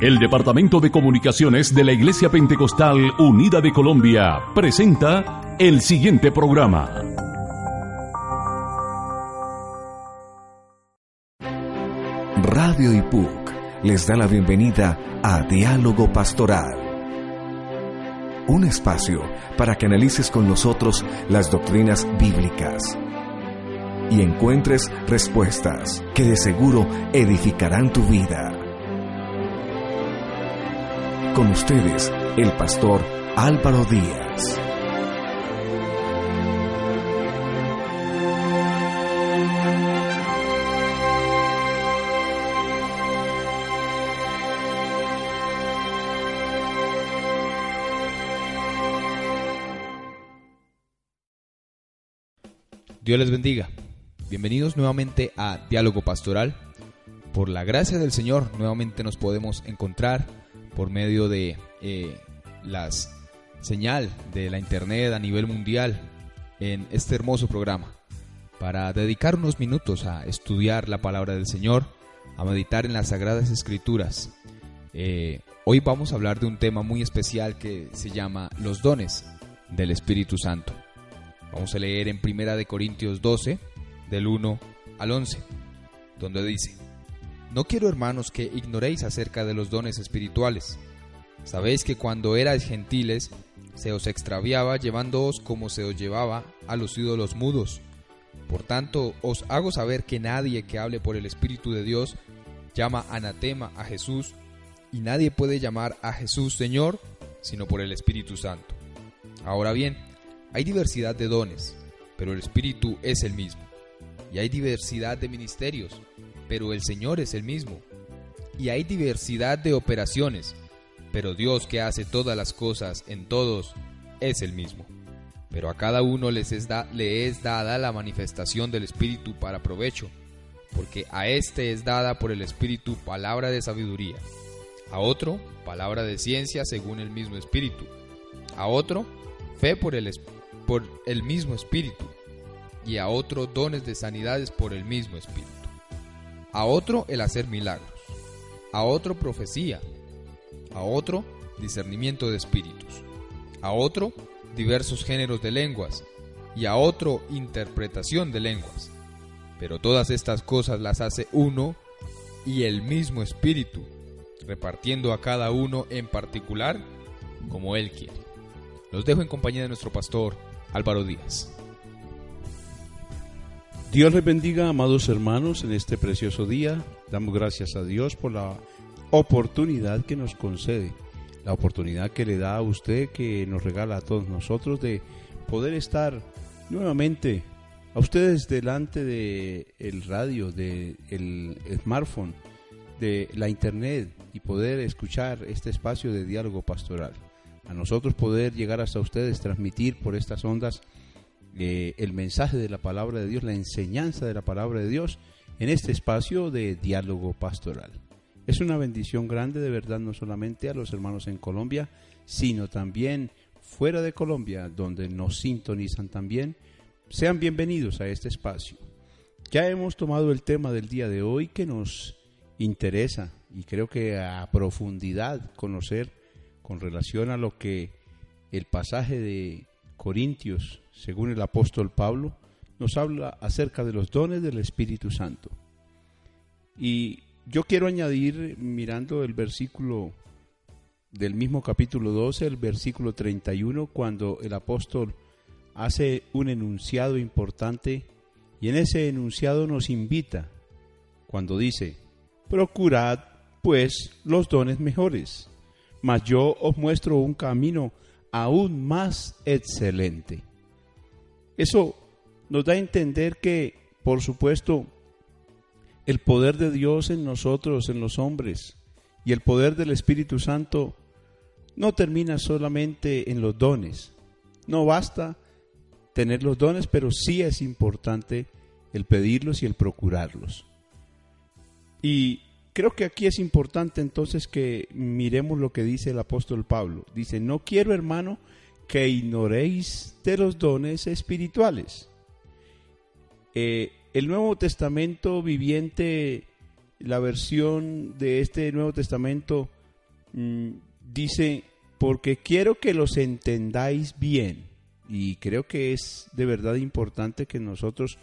El Departamento de Comunicaciones de la Iglesia Pentecostal Unida de Colombia presenta el siguiente programa. Radio IPUC les da la bienvenida a Diálogo Pastoral. Un espacio para que analices con nosotros las doctrinas bíblicas y encuentres respuestas que de seguro edificarán tu vida. Con ustedes, el pastor Álvaro Díaz. Dios les bendiga. Bienvenidos nuevamente a Diálogo Pastoral. Por la gracia del Señor, nuevamente nos podemos encontrar por medio de eh, las señal de la internet a nivel mundial en este hermoso programa para dedicar unos minutos a estudiar la palabra del Señor, a meditar en las sagradas escrituras. Eh, hoy vamos a hablar de un tema muy especial que se llama los dones del Espíritu Santo. Vamos a leer en Primera de Corintios 12, del 1 al 11, donde dice, No quiero hermanos que ignoréis acerca de los dones espirituales. Sabéis que cuando erais gentiles, se os extraviaba llevándoos como se os llevaba a los ídolos mudos. Por tanto, os hago saber que nadie que hable por el Espíritu de Dios llama anatema a Jesús, y nadie puede llamar a Jesús Señor, sino por el Espíritu Santo. Ahora bien, hay diversidad de dones, pero el Espíritu es el mismo. Y hay diversidad de ministerios, pero el Señor es el mismo. Y hay diversidad de operaciones, pero Dios que hace todas las cosas en todos es el mismo. Pero a cada uno les es le es dada la manifestación del Espíritu para provecho, porque a éste es dada por el Espíritu palabra de sabiduría, a otro palabra de ciencia según el mismo Espíritu, a otro fe por el, por el mismo Espíritu, y a otro dones de sanidades por el mismo Espíritu, a otro el hacer milagros, a otro profecía, a otro discernimiento de espíritus, a otro diversos géneros de lenguas, y a otro interpretación de lenguas. Pero todas estas cosas las hace uno y el mismo Espíritu, repartiendo a cada uno en particular como Él quiere. Los dejo en compañía de nuestro pastor Álvaro Díaz. Dios les bendiga, amados hermanos, en este precioso día. Damos gracias a Dios por la oportunidad que nos concede, la oportunidad que le da a usted, que nos regala a todos nosotros de poder estar nuevamente a ustedes delante de el radio, de el smartphone, de la internet y poder escuchar este espacio de diálogo pastoral. A nosotros poder llegar hasta ustedes, transmitir por estas ondas eh, el mensaje de la palabra de Dios, la enseñanza de la palabra de Dios en este espacio de diálogo pastoral. Es una bendición grande de verdad no solamente a los hermanos en Colombia, sino también fuera de Colombia, donde nos sintonizan también. Sean bienvenidos a este espacio. Ya hemos tomado el tema del día de hoy que nos interesa y creo que a profundidad conocer con relación a lo que el pasaje de Corintios, según el apóstol Pablo, nos habla acerca de los dones del Espíritu Santo. Y yo quiero añadir, mirando el versículo del mismo capítulo 12, el versículo 31, cuando el apóstol hace un enunciado importante y en ese enunciado nos invita, cuando dice, procurad pues los dones mejores, mas yo os muestro un camino aún más excelente. Eso nos da a entender que, por supuesto, el poder de Dios en nosotros, en los hombres, Y el poder del Espíritu Santo no termina solamente en los dones. No basta tener los dones, pero sí es importante el pedirlos y el procurarlos. Y creo que aquí es importante entonces que miremos lo que dice el apóstol Pablo. Dice, no quiero hermano que ignoréis de los dones espirituales. Eh, el Nuevo Testamento viviente, la versión de este Nuevo Testamento mm, dice, porque quiero que los entendáis bien. Y creo que es de verdad importante que nosotros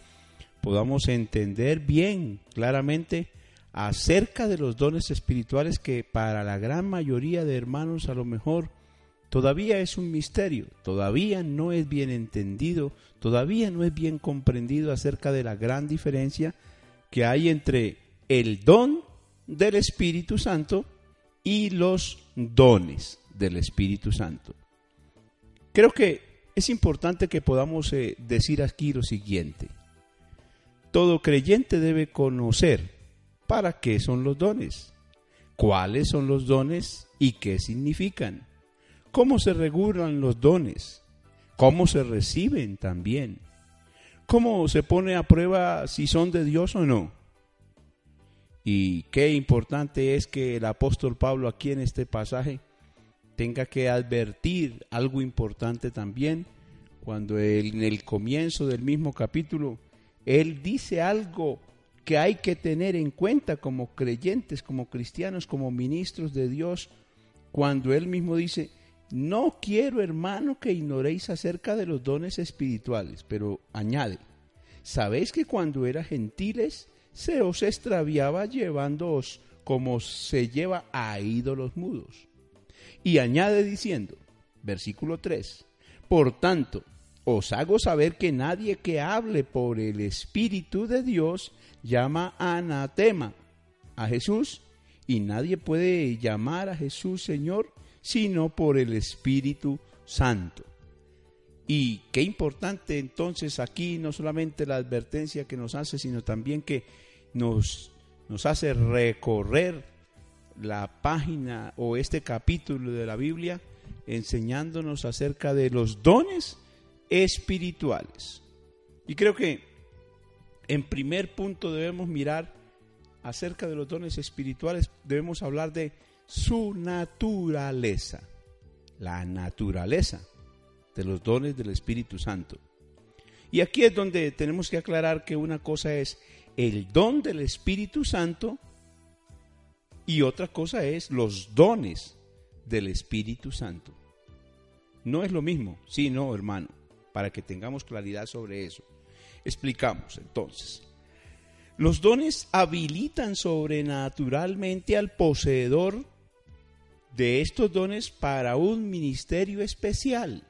podamos entender bien, claramente, acerca de los dones espirituales que para la gran mayoría de hermanos a lo mejor todavía es un misterio, todavía no es bien entendido, todavía no es bien comprendido acerca de la gran diferencia que hay entre el don del Espíritu Santo y los dones del Espíritu Santo. Creo que es importante que podamos eh, decir aquí lo siguiente. Todo creyente debe conocer para qué son los dones, cuáles son los dones y qué significan cómo se regulan los dones, cómo se reciben también, cómo se pone a prueba si son de Dios o no. Y qué importante es que el apóstol Pablo aquí en este pasaje tenga que advertir algo importante también cuando en el comienzo del mismo capítulo él dice algo que hay que tener en cuenta como creyentes, como cristianos, como ministros de Dios, cuando él mismo dice, no quiero, hermano, que ignoréis acerca de los dones espirituales, pero añade, ¿sabéis que cuando era gentiles se os extraviaba llevándoos como se lleva a ídolos mudos? Y añade diciendo, versículo 3, por tanto, os hago saber que nadie que hable por el Espíritu de Dios llama anatema a Jesús, y nadie puede llamar a Jesús Señor sino por el Espíritu Santo. Y qué importante entonces aquí no solamente la advertencia que nos hace, sino también que nos, nos hace recorrer la página o este capítulo de la Biblia enseñándonos acerca de los dones espirituales. Y creo que en primer punto debemos mirar acerca de los dones espirituales, debemos hablar de su naturaleza, la naturaleza de los dones del Espíritu Santo. Y aquí es donde tenemos que aclarar que una cosa es el don del Espíritu Santo y otra cosa es los dones del Espíritu Santo. No es lo mismo, sí, no, hermano, para que tengamos claridad sobre eso. Explicamos entonces. Los dones habilitan sobrenaturalmente al poseedor de estos dones para un ministerio especial.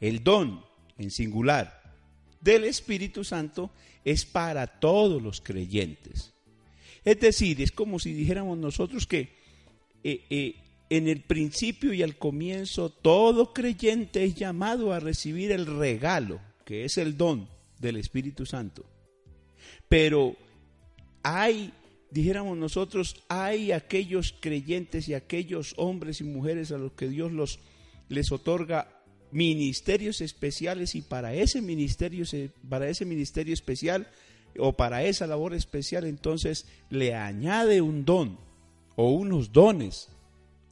El don, en singular, del Espíritu Santo es para todos los creyentes. Es decir, es como si dijéramos nosotros que eh, eh, en el principio y al comienzo todo creyente es llamado a recibir el regalo, que es el don del Espíritu Santo. Pero hay dijéramos nosotros, hay aquellos creyentes y aquellos hombres y mujeres a los que Dios los, les otorga ministerios especiales y para ese ministerio, para ese ministerio especial o para esa labor especial, entonces le añade un don o unos dones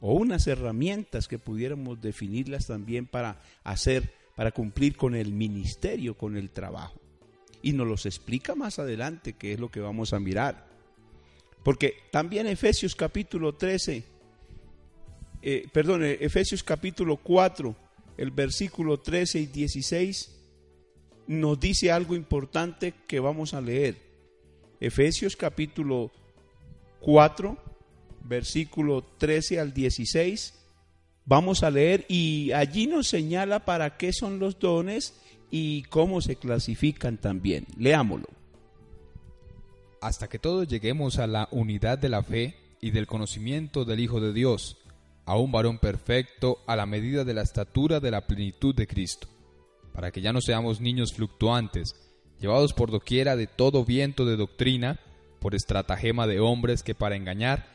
o unas herramientas que pudiéramos definirlas también para hacer, para cumplir con el ministerio, con el trabajo. Y nos los explica más adelante, que es lo que vamos a mirar. Porque también Efesios capítulo 13, eh, perdón, eh, Efesios capítulo 4, el versículo 13 y 16, nos dice algo importante que vamos a leer. Efesios capítulo 4, versículo 13 al 16, vamos a leer y allí nos señala para qué son los dones y cómo se clasifican también. Leámoslo hasta que todos lleguemos a la unidad de la fe y del conocimiento del Hijo de Dios, a un varón perfecto a la medida de la estatura de la plenitud de Cristo, para que ya no seamos niños fluctuantes, llevados por doquiera de todo viento de doctrina, por estratagema de hombres que para engañar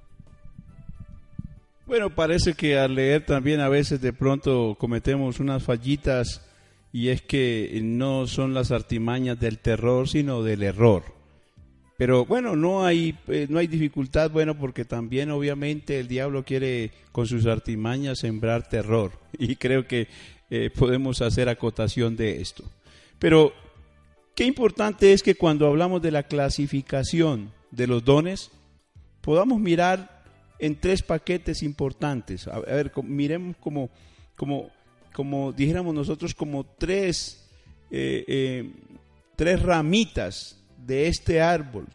Bueno, parece que al leer también a veces de pronto cometemos unas fallitas y es que no son las artimañas del terror, sino del error. Pero bueno, no hay, eh, no hay dificultad, bueno, porque también obviamente el diablo quiere con sus artimañas sembrar terror y creo que eh, podemos hacer acotación de esto. Pero qué importante es que cuando hablamos de la clasificación de los dones, podamos mirar en tres paquetes importantes. A, ver, miremos como, como, como dijéramos nosotros, como tres, eh, eh, tres ramitas de este árbol,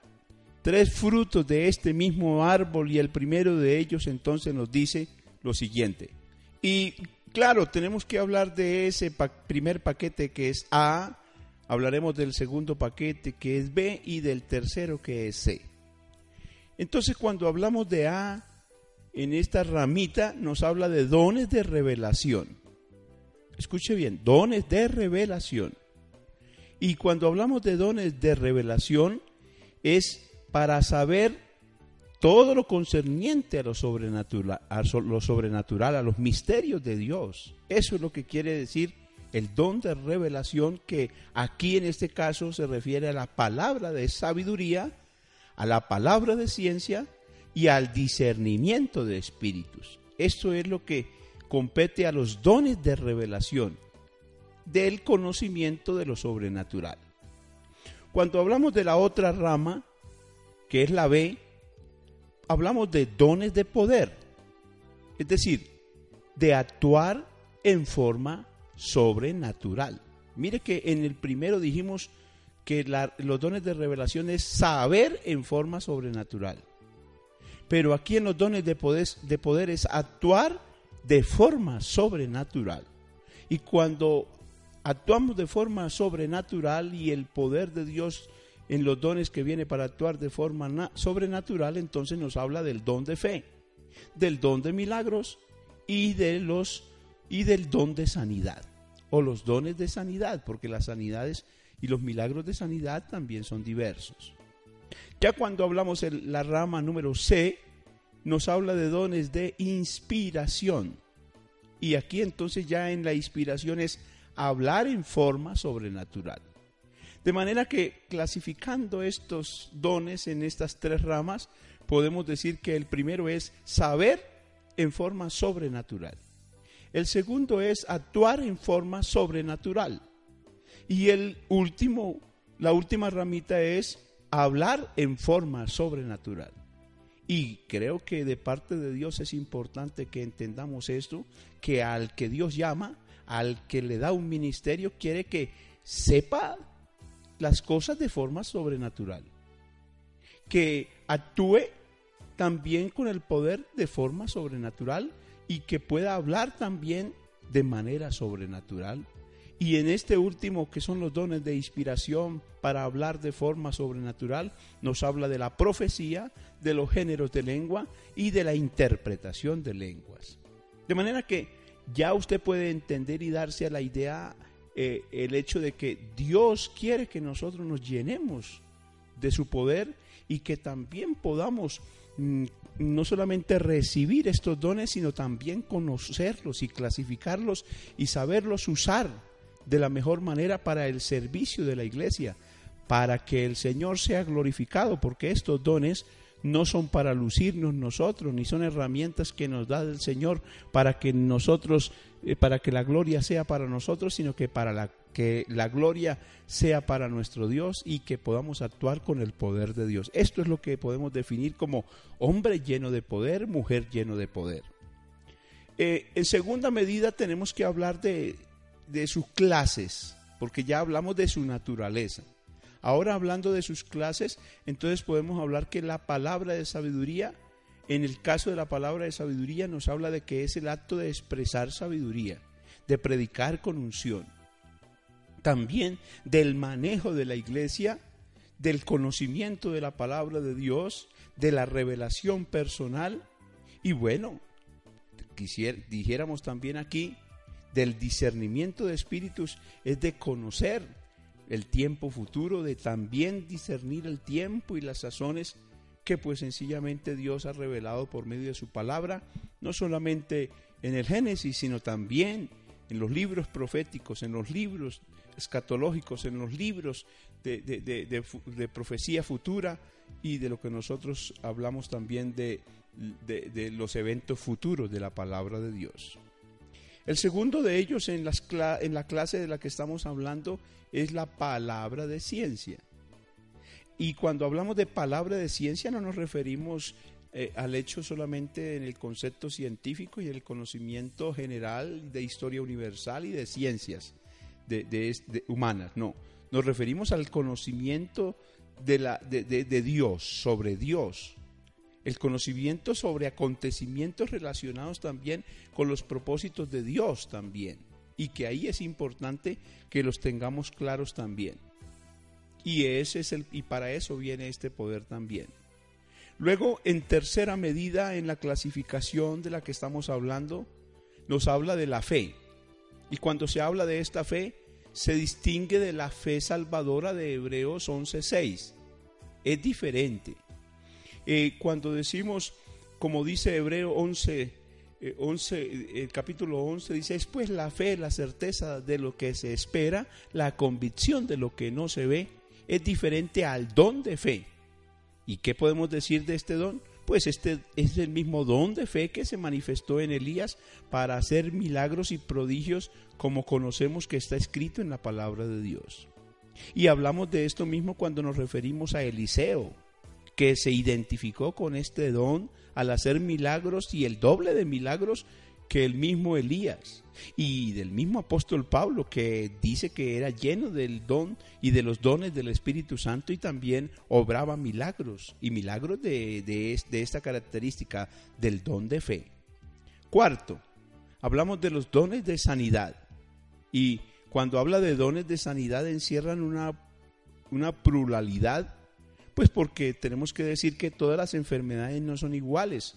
tres frutos de este mismo árbol y el primero de ellos entonces nos dice lo siguiente. Y claro, tenemos que hablar de ese primer paquete que es A, hablaremos del segundo paquete que es B y del tercero que es C. Entonces cuando hablamos de A, en esta ramita nos habla de dones de revelación. Escuche bien, dones de revelación. Y cuando hablamos de dones de revelación es para saber todo lo concerniente a lo sobrenatural, a lo sobrenatural, a los misterios de Dios. Eso es lo que quiere decir el don de revelación que aquí en este caso se refiere a la palabra de sabiduría, a la palabra de ciencia y al discernimiento de espíritus. Esto es lo que compete a los dones de revelación, del conocimiento de lo sobrenatural. Cuando hablamos de la otra rama, que es la B, hablamos de dones de poder, es decir, de actuar en forma sobrenatural. Mire que en el primero dijimos que los dones de revelación es saber en forma sobrenatural. Pero aquí en los dones de poder, de poder es actuar de forma sobrenatural. Y cuando actuamos de forma sobrenatural y el poder de Dios en los dones que viene para actuar de forma sobrenatural, entonces nos habla del don de fe, del don de milagros y de los y del don de sanidad o los dones de sanidad, porque las sanidades y los milagros de sanidad también son diversos. Ya cuando hablamos en la rama número C, nos habla de dones de inspiración. Y aquí entonces ya en la inspiración es hablar en forma sobrenatural. De manera que clasificando estos dones en estas tres ramas, podemos decir que el primero es saber en forma sobrenatural. El segundo es actuar en forma sobrenatural. Y el último, la última ramita es hablar en forma sobrenatural. Y creo que de parte de Dios es importante que entendamos esto, que al que Dios llama, al que le da un ministerio, quiere que sepa las cosas de forma sobrenatural. Que actúe también con el poder de forma sobrenatural y que pueda hablar también de manera sobrenatural. Y en este último, que son los dones de inspiración para hablar de forma sobrenatural, nos habla de la profecía, de los géneros de lengua y de la interpretación de lenguas. De manera que ya usted puede entender y darse a la idea eh, el hecho de que Dios quiere que nosotros nos llenemos de su poder y que también podamos mm, no solamente recibir estos dones, sino también conocerlos y clasificarlos y saberlos usar de la mejor manera para el servicio de la iglesia, para que el Señor sea glorificado, porque estos dones no son para lucirnos nosotros, ni son herramientas que nos da el Señor para que nosotros, eh, para que la gloria sea para nosotros, sino que para la, que la gloria sea para nuestro Dios y que podamos actuar con el poder de Dios. Esto es lo que podemos definir como hombre lleno de poder, mujer lleno de poder. Eh, en segunda medida tenemos que hablar de, de sus clases, porque ya hablamos de su naturaleza. Ahora hablando de sus clases, entonces podemos hablar que la palabra de sabiduría, en el caso de la palabra de sabiduría, nos habla de que es el acto de expresar sabiduría, de predicar con unción. También del manejo de la iglesia, del conocimiento de la palabra de Dios, de la revelación personal y bueno, dijéramos también aquí, del discernimiento de espíritus es de conocer el tiempo futuro, de también discernir el tiempo y las sazones que pues sencillamente Dios ha revelado por medio de su palabra, no solamente en el Génesis, sino también en los libros proféticos, en los libros escatológicos, en los libros de, de profecía futura y de lo que nosotros hablamos también de, los eventos futuros de la palabra de Dios. El segundo de ellos en, las, la clase de la que estamos hablando es la palabra de ciencia. Y cuando hablamos de palabra de ciencia no nos referimos eh, al hecho solamente en el concepto científico y el conocimiento general de historia universal y de ciencias de, humanas, no. Nos referimos al conocimiento de Dios, sobre Dios, el conocimiento sobre acontecimientos relacionados también con los propósitos de Dios también. Y que ahí es importante que los tengamos claros también. Y, ese es el, y para eso viene este poder también. Luego, en tercera medida, en la clasificación de la que estamos hablando, nos habla de la fe. Y cuando se habla de esta fe, se distingue de la fe salvadora de Hebreos 11.6. Es diferente. Eh, cuando decimos, como dice Hebreo 11, 11, eh, el capítulo 11 dice, es pues la fe, la certeza de lo que se espera, la convicción de lo que no se ve, es diferente al don de fe. ¿Y qué podemos decir de este don? Pues este es el mismo don de fe que se manifestó en Elías para hacer milagros y prodigios como conocemos que está escrito en la palabra de Dios. Y hablamos de esto mismo cuando nos referimos a Eliseo, que se identificó con este don al hacer milagros y el doble de milagros que el mismo Elías y del mismo apóstol Pablo que dice que era lleno del don y de los dones del Espíritu Santo y también obraba milagros y milagros de, de esta característica del don de fe. Cuarto, hablamos de los dones de sanidad y cuando habla de dones de sanidad encierran una, una pluralidad pues porque tenemos que decir que todas las enfermedades no son iguales.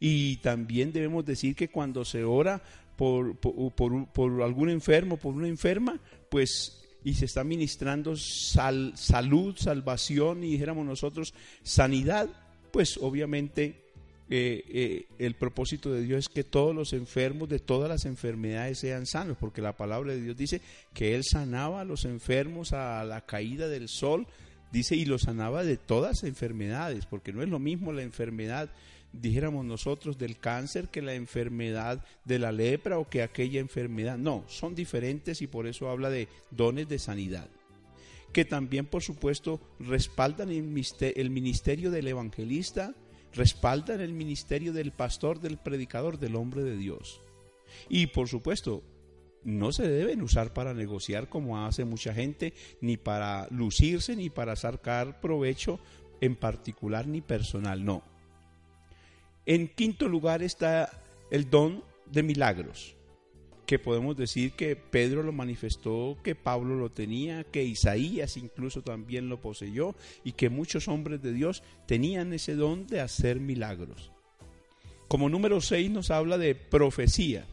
Y también debemos decir que cuando se ora por, por, algún enfermo, por una enferma, pues y se está ministrando salud, salvación y dijéramos nosotros sanidad, pues obviamente eh, eh, el propósito de Dios es que todos los enfermos de todas las enfermedades sean sanos, porque la palabra de Dios dice que Él sanaba a los enfermos a la caída del sol, Dice, y lo sanaba de todas enfermedades, porque no es lo mismo la enfermedad, dijéramos nosotros, del cáncer que la enfermedad de la lepra o que aquella enfermedad. No, son diferentes y por eso habla de dones de sanidad. Que también, por supuesto, respaldan el ministerio del evangelista, respaldan el ministerio del pastor, del predicador, del hombre de Dios. Y por supuesto, no se deben usar para negociar como hace mucha gente, ni para lucirse, ni para sacar provecho en particular ni personal, no. En quinto lugar está el don de milagros, que podemos decir que Pedro lo manifestó, que Pablo lo tenía, que Isaías incluso también lo poseyó y que muchos hombres de Dios tenían ese don de hacer milagros. Como número seis nos habla de profecía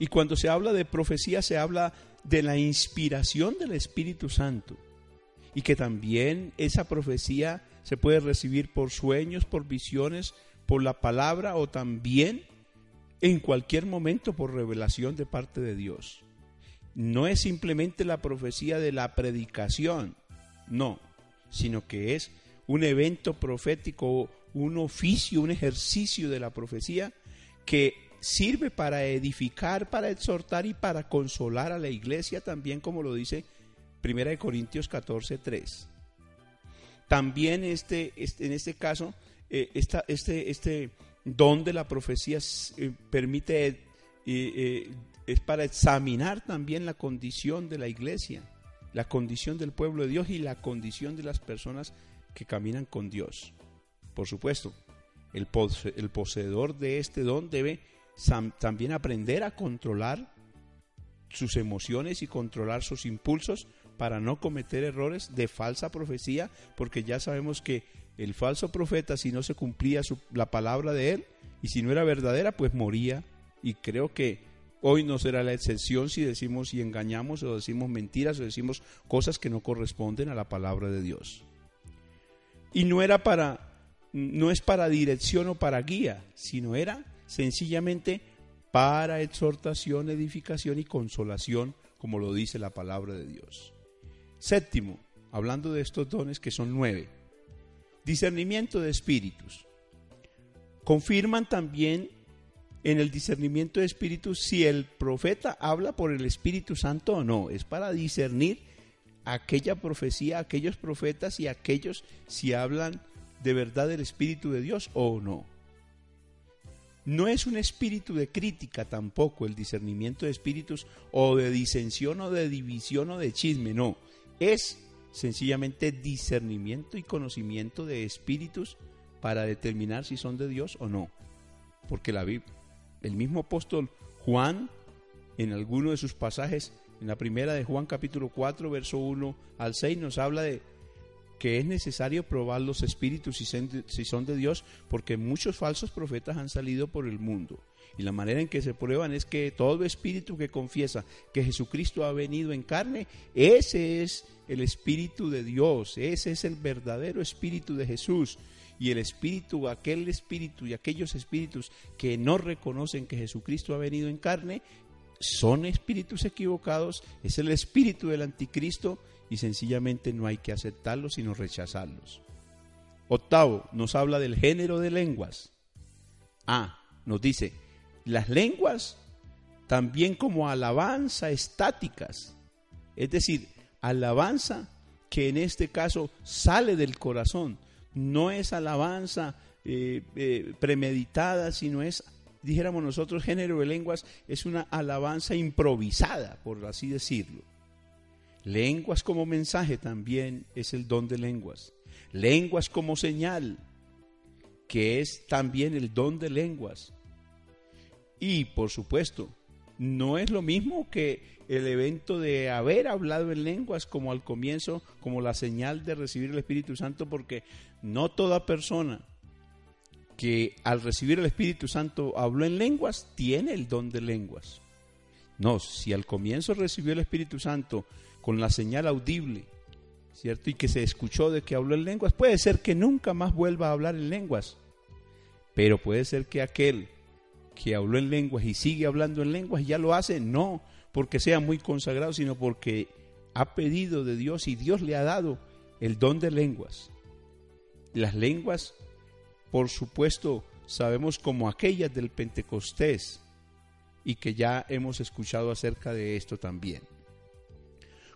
y cuando se habla de profecía se habla de la inspiración del Espíritu Santo. Y que también esa profecía se puede recibir por sueños, por visiones, por la palabra o también en cualquier momento por revelación de parte de Dios. No es simplemente la profecía de la predicación, no, sino que es un evento profético, un oficio, un ejercicio de la profecía que sirve para edificar, para exhortar y para consolar a la iglesia, también como lo dice 1 Corintios 14, 3. También este, este, en este caso, eh, este, este don de la profecía eh, permite, eh, es para examinar también la condición de la iglesia, la condición del pueblo de Dios y la condición de las personas que caminan con Dios. Por supuesto, el poseedor de este don debe también aprender a controlar sus emociones y controlar sus impulsos para no cometer errores de falsa profecía, porque ya sabemos que el falso profeta, si no se cumplía la palabra de él, y si no era verdadera, pues moría. Y creo que hoy no será la excepción si decimos y engañamos o decimos mentiras o decimos cosas que no corresponden a la palabra de Dios. Y no era para, no es para dirección o para guía, sino era sencillamente para exhortación, edificación y consolación, como lo dice la palabra de Dios. Séptimo, hablando de estos dones que son nueve, discernimiento de espíritus. Confirman también en el discernimiento de espíritus si el profeta habla por el Espíritu Santo o no. Es para discernir aquella profecía, aquellos profetas y aquellos si hablan de verdad del Espíritu de Dios o no. No es un espíritu de crítica tampoco el discernimiento de espíritus o de disensión o de división o de chisme, no. Es sencillamente discernimiento y conocimiento de espíritus para determinar si son de Dios o no. Porque la el mismo apóstol Juan, en alguno de sus pasajes, en la primera de Juan capítulo 4, verso 1 al 6, nos habla de que es necesario probar los espíritus si son de Dios, porque muchos falsos profetas han salido por el mundo. Y la manera en que se prueban es que todo espíritu que confiesa que Jesucristo ha venido en carne, ese es el espíritu de Dios, ese es el verdadero espíritu de Jesús. Y el espíritu, aquel espíritu y aquellos espíritus que no reconocen que Jesucristo ha venido en carne, son espíritus equivocados, es el espíritu del anticristo y sencillamente no hay que aceptarlos sino rechazarlos. Octavo, nos habla del género de lenguas. Ah, nos dice, las lenguas también como alabanza estáticas, es decir, alabanza que en este caso sale del corazón, no es alabanza eh, eh, premeditada, sino es, dijéramos nosotros, género de lenguas, es una alabanza improvisada, por así decirlo. Lenguas como mensaje también es el don de lenguas. Lenguas como señal, que es también el don de lenguas. Y por supuesto, no es lo mismo que el evento de haber hablado en lenguas como al comienzo, como la señal de recibir el Espíritu Santo, porque no toda persona que al recibir el Espíritu Santo habló en lenguas tiene el don de lenguas. No, si al comienzo recibió el Espíritu Santo con la señal audible, ¿cierto? Y que se escuchó de que habló en lenguas, puede ser que nunca más vuelva a hablar en lenguas, pero puede ser que aquel que habló en lenguas y sigue hablando en lenguas ya lo hace, no porque sea muy consagrado, sino porque ha pedido de Dios y Dios le ha dado el don de lenguas. Las lenguas, por supuesto, sabemos como aquellas del Pentecostés y que ya hemos escuchado acerca de esto también.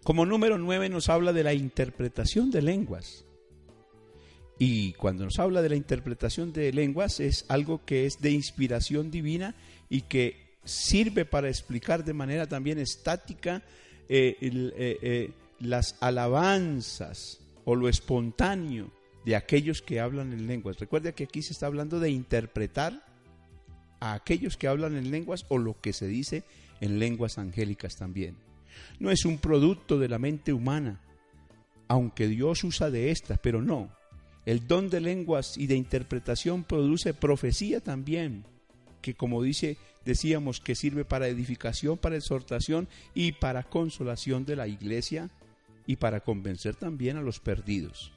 Como número nueve nos habla de la interpretación de lenguas. Y cuando nos habla de la interpretación de lenguas es algo que es de inspiración divina y que sirve para explicar de manera también estática eh, eh, eh, las alabanzas o lo espontáneo de aquellos que hablan en lenguas. Recuerda que aquí se está hablando de interpretar a aquellos que hablan en lenguas o lo que se dice en lenguas angélicas también no es un producto de la mente humana, aunque Dios usa de estas, pero no. El don de lenguas y de interpretación produce profecía también, que como dice, decíamos que sirve para edificación, para exhortación y para consolación de la iglesia y para convencer también a los perdidos.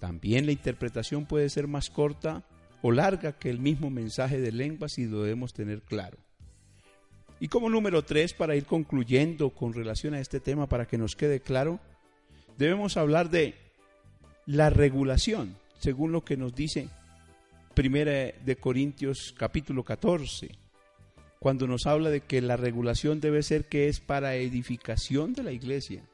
También la interpretación puede ser más corta o larga que el mismo mensaje de lenguas y lo debemos tener claro. Y como número tres, para ir concluyendo con relación a este tema, para que nos quede claro, debemos hablar de la regulación, según lo que nos dice Primera de Corintios capítulo 14, cuando nos habla de que la regulación debe ser que es para edificación de la iglesia,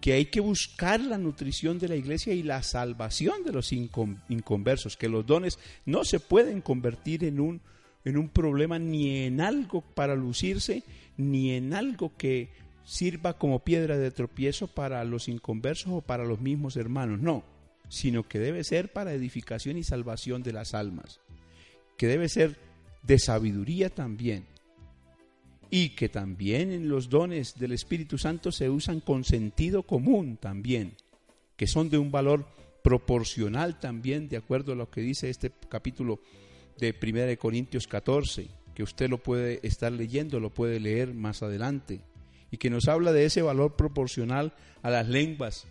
que hay que buscar la nutrición de la iglesia y la salvación de los inconversos, que los dones no se pueden convertir en un en un problema ni en algo para lucirse, ni en algo que sirva como piedra de tropiezo para los inconversos o para los mismos hermanos, no, sino que debe ser para edificación y salvación de las almas, que debe ser de sabiduría también, y que también en los dones del Espíritu Santo se usan con sentido común también, que son de un valor proporcional también, de acuerdo a lo que dice este capítulo de 1 Corintios 14, que usted lo puede estar leyendo, lo puede leer más adelante, y que nos habla de ese valor proporcional a las lenguas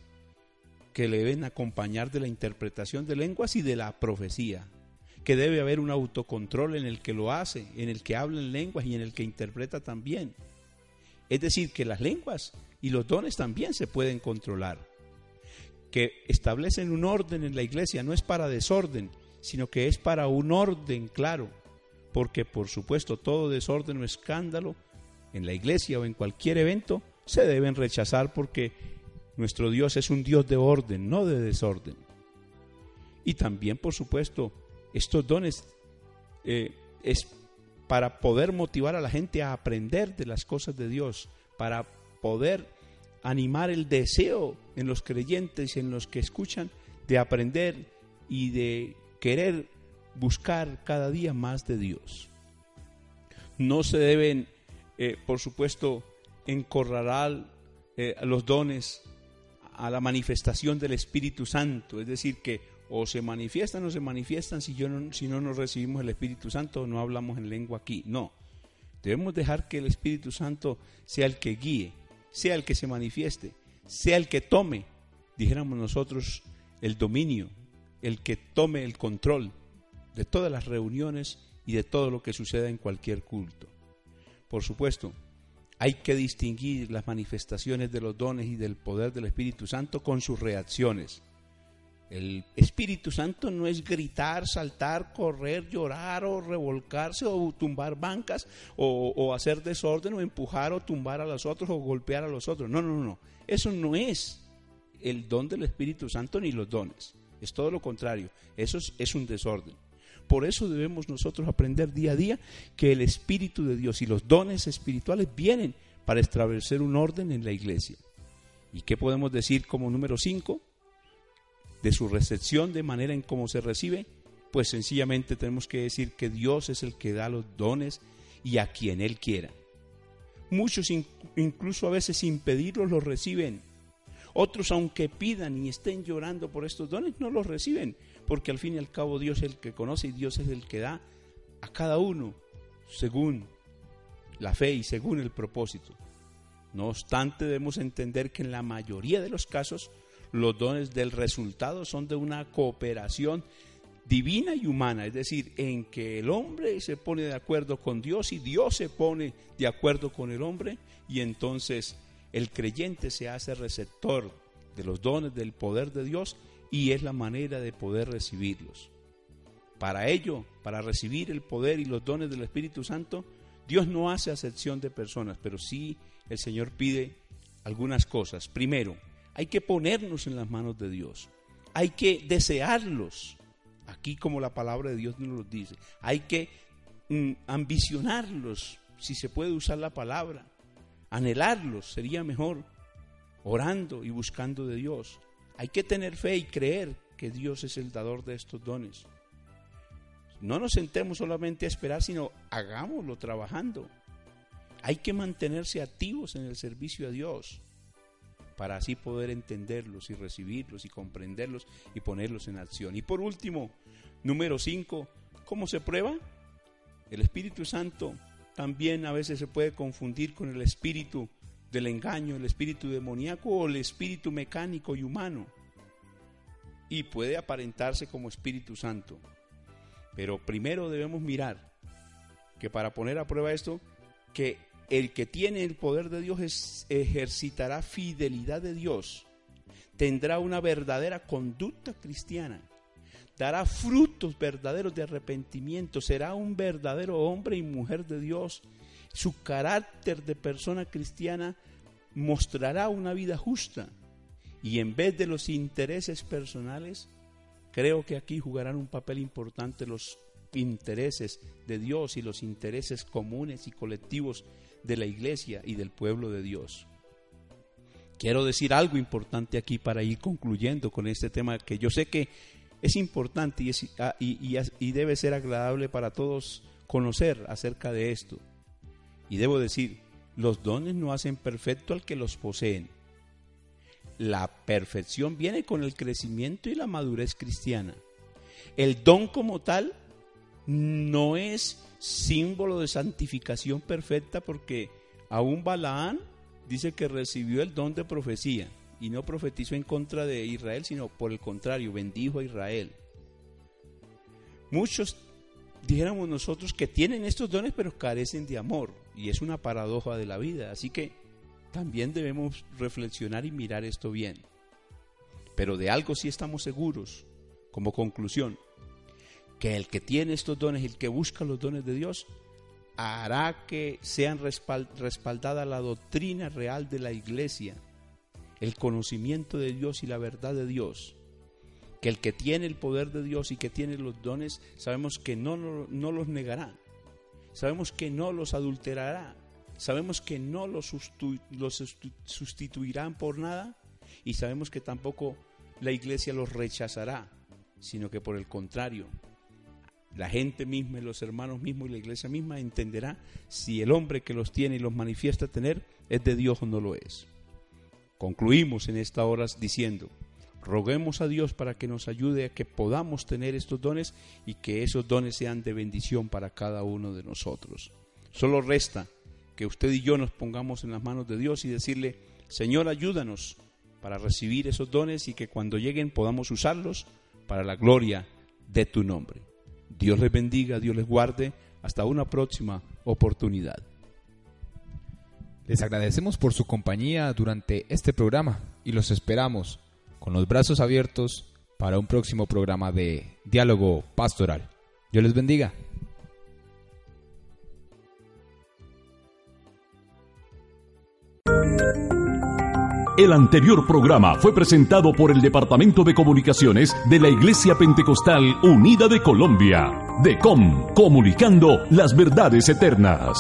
que le deben acompañar de la interpretación de lenguas y de la profecía que debe haber un autocontrol en el que lo hace, en el que habla en lenguas y en el que interpreta también. Es decir, que las lenguas y los dones también se pueden controlar. Que establecen un orden en la iglesia, no es para desorden, sino que es para un orden claro. Porque por supuesto todo desorden o escándalo en la iglesia o en cualquier evento se deben rechazar porque nuestro Dios es un Dios de orden, no de desorden. Y también, por supuesto, estos dones eh, es para poder motivar a la gente a aprender de las cosas de Dios, para poder animar el deseo en los creyentes y en los que escuchan de aprender y de querer buscar cada día más de Dios. No se deben, eh, por supuesto, encorralar eh, los dones a la manifestación del Espíritu Santo, es decir, que o se manifiestan o se manifiestan si, yo no, si no nos recibimos el Espíritu Santo no hablamos en lengua aquí. No, debemos dejar que el Espíritu Santo sea el que guíe, sea el que se manifieste, sea el que tome, dijéramos nosotros, el dominio, el que tome el control de todas las reuniones y de todo lo que suceda en cualquier culto. Por supuesto, hay que distinguir las manifestaciones de los dones y del poder del Espíritu Santo con sus reacciones. El Espíritu Santo no es gritar, saltar, correr, llorar o revolcarse o tumbar bancas o, hacer desorden o empujar o tumbar a los otros o golpear a los otros. No, no, no. Eso no es el don del Espíritu Santo ni los dones. Es todo lo contrario. Eso es, un desorden. Por eso debemos nosotros aprender día a día que el Espíritu de Dios y los dones espirituales vienen para establecer un orden en la iglesia. ¿Y qué podemos decir como número 5? de su recepción, de manera en cómo se recibe, pues sencillamente tenemos que decir que Dios es el que da los dones y a quien Él quiera. Muchos incluso a veces sin pedirlos los reciben. Otros aunque pidan y estén llorando por estos dones no los reciben, porque al fin y al cabo Dios es el que conoce y Dios es el que da a cada uno según la fe y según el propósito. No obstante, debemos entender que en la mayoría de los casos los dones del resultado son de una cooperación divina y humana, es decir, en que el hombre se pone de acuerdo con Dios y Dios se pone de acuerdo con el hombre y entonces el creyente se hace receptor de los dones del poder de Dios y es la manera de poder recibirlos. Para ello, para recibir el poder y los dones del Espíritu Santo, Dios no hace acepción de personas, pero sí el Señor pide algunas cosas. Primero, hay que ponernos en las manos de Dios. Hay que desearlos. Aquí como la palabra de Dios nos lo dice. Hay que mm, ambicionarlos, si se puede usar la palabra. Anhelarlos sería mejor. Orando y buscando de Dios. Hay que tener fe y creer que Dios es el dador de estos dones. No nos sentemos solamente a esperar, sino hagámoslo trabajando. Hay que mantenerse activos en el servicio a Dios para así poder entenderlos y recibirlos y comprenderlos y ponerlos en acción. Y por último, número 5, ¿cómo se prueba? El Espíritu Santo también a veces se puede confundir con el espíritu del engaño, el espíritu demoníaco o el espíritu mecánico y humano. Y puede aparentarse como Espíritu Santo. Pero primero debemos mirar que para poner a prueba esto, que el que tiene el poder de Dios ejercitará fidelidad de Dios, tendrá una verdadera conducta cristiana, dará frutos verdaderos de arrepentimiento, será un verdadero hombre y mujer de Dios. Su carácter de persona cristiana mostrará una vida justa y en vez de los intereses personales, creo que aquí jugarán un papel importante los intereses de Dios y los intereses comunes y colectivos de la iglesia y del pueblo de Dios. Quiero decir algo importante aquí para ir concluyendo con este tema que yo sé que es importante y, y, y, debe ser agradable para todos conocer acerca de esto. Y debo decir, los dones no hacen perfecto al que los poseen. La perfección viene con el crecimiento y la madurez cristiana. El don como tal no es símbolo de santificación perfecta porque aún Balaán dice que recibió el don de profecía y no profetizó en contra de Israel, sino por el contrario, bendijo a Israel. Muchos dijéramos nosotros que tienen estos dones pero carecen de amor y es una paradoja de la vida, así que también debemos reflexionar y mirar esto bien. Pero de algo sí estamos seguros, como conclusión, que el que tiene estos dones, el que busca los dones de Dios, hará que sean respaldada la doctrina real de la iglesia, el conocimiento de Dios y la verdad de Dios. Que el que tiene el poder de Dios y que tiene los dones, sabemos que no, no, los negará, sabemos que no los adulterará, sabemos que no los, los sustituirán por nada y sabemos que tampoco la iglesia los rechazará, sino que por el contrario, la gente misma y los hermanos mismos y la iglesia misma entenderá si el hombre que los tiene y los manifiesta tener es de Dios o no lo es. Concluimos en esta hora diciendo, roguemos a Dios para que nos ayude a que podamos tener estos dones y que esos dones sean de bendición para cada uno de nosotros. Solo resta que usted y yo nos pongamos en las manos de Dios y decirle, Señor, ayúdanos para recibir esos dones y que cuando lleguen podamos usarlos para la gloria de tu nombre. Dios les bendiga, Dios les guarde. Hasta una próxima oportunidad. Les agradecemos por su compañía durante este programa y los esperamos con los brazos abiertos para un próximo programa de Diálogo Pastoral. Dios les bendiga. El anterior programa fue presentado por el Departamento de Comunicaciones de la Iglesia Pentecostal Unida de Colombia, DECOM, comunicando las verdades eternas.